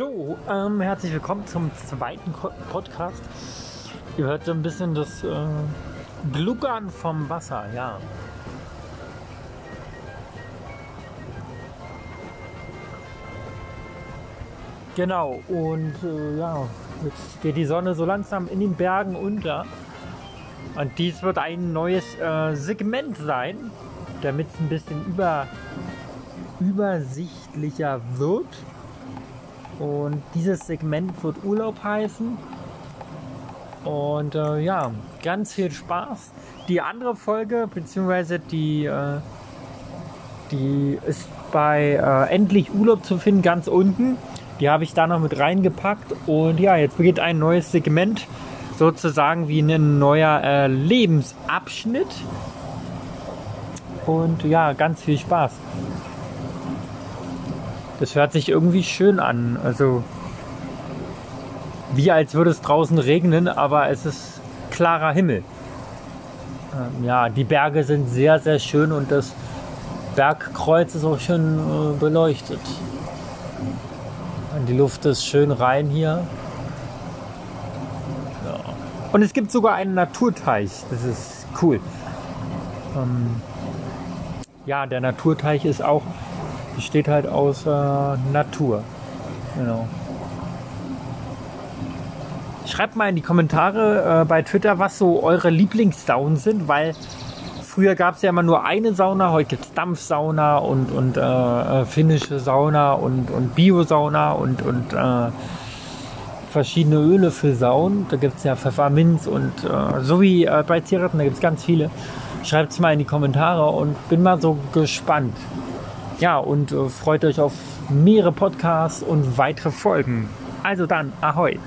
So, ähm, herzlich willkommen zum zweiten Podcast. Ihr hört so ein bisschen das äh, Gluckern vom Wasser, ja. Genau, und äh, ja, jetzt geht die Sonne so langsam in den Bergen unter. Und dies wird ein neues äh, Segment sein, damit es ein bisschen über, übersichtlicher wird. Und dieses Segment wird Urlaub heißen. Und äh, ja, ganz viel Spaß. Die andere Folge, beziehungsweise die, äh, die ist bei äh, Endlich Urlaub zu finden, ganz unten. Die habe ich da noch mit reingepackt. Und ja, jetzt beginnt ein neues Segment, sozusagen wie ein neuer äh, Lebensabschnitt. Und ja, ganz viel Spaß. Das hört sich irgendwie schön an. Also wie als würde es draußen regnen, aber es ist klarer Himmel. Ähm, ja, die Berge sind sehr, sehr schön und das Bergkreuz ist auch schön äh, beleuchtet. Und die Luft ist schön rein hier. Ja. Und es gibt sogar einen Naturteich. Das ist cool. Ähm, ja, der Naturteich ist auch, besteht halt aus äh, Natur. Genau. Schreibt mal in die Kommentare äh, bei Twitter, was so eure Lieblingssaunen sind, weil früher gab es ja immer nur eine Sauna, heute gibt es Dampfsauna und, und äh, äh, finnische Sauna und, und Biosauna und, und äh, verschiedene Öle für Saunen. Da gibt es ja Pfefferminz und äh, so wie äh, bei Zigaretten, da gibt es ganz viele. Schreibt es mal in die Kommentare und bin mal so gespannt. Ja, und äh, freut euch auf mehrere Podcasts und weitere Folgen. Also dann, ahoi!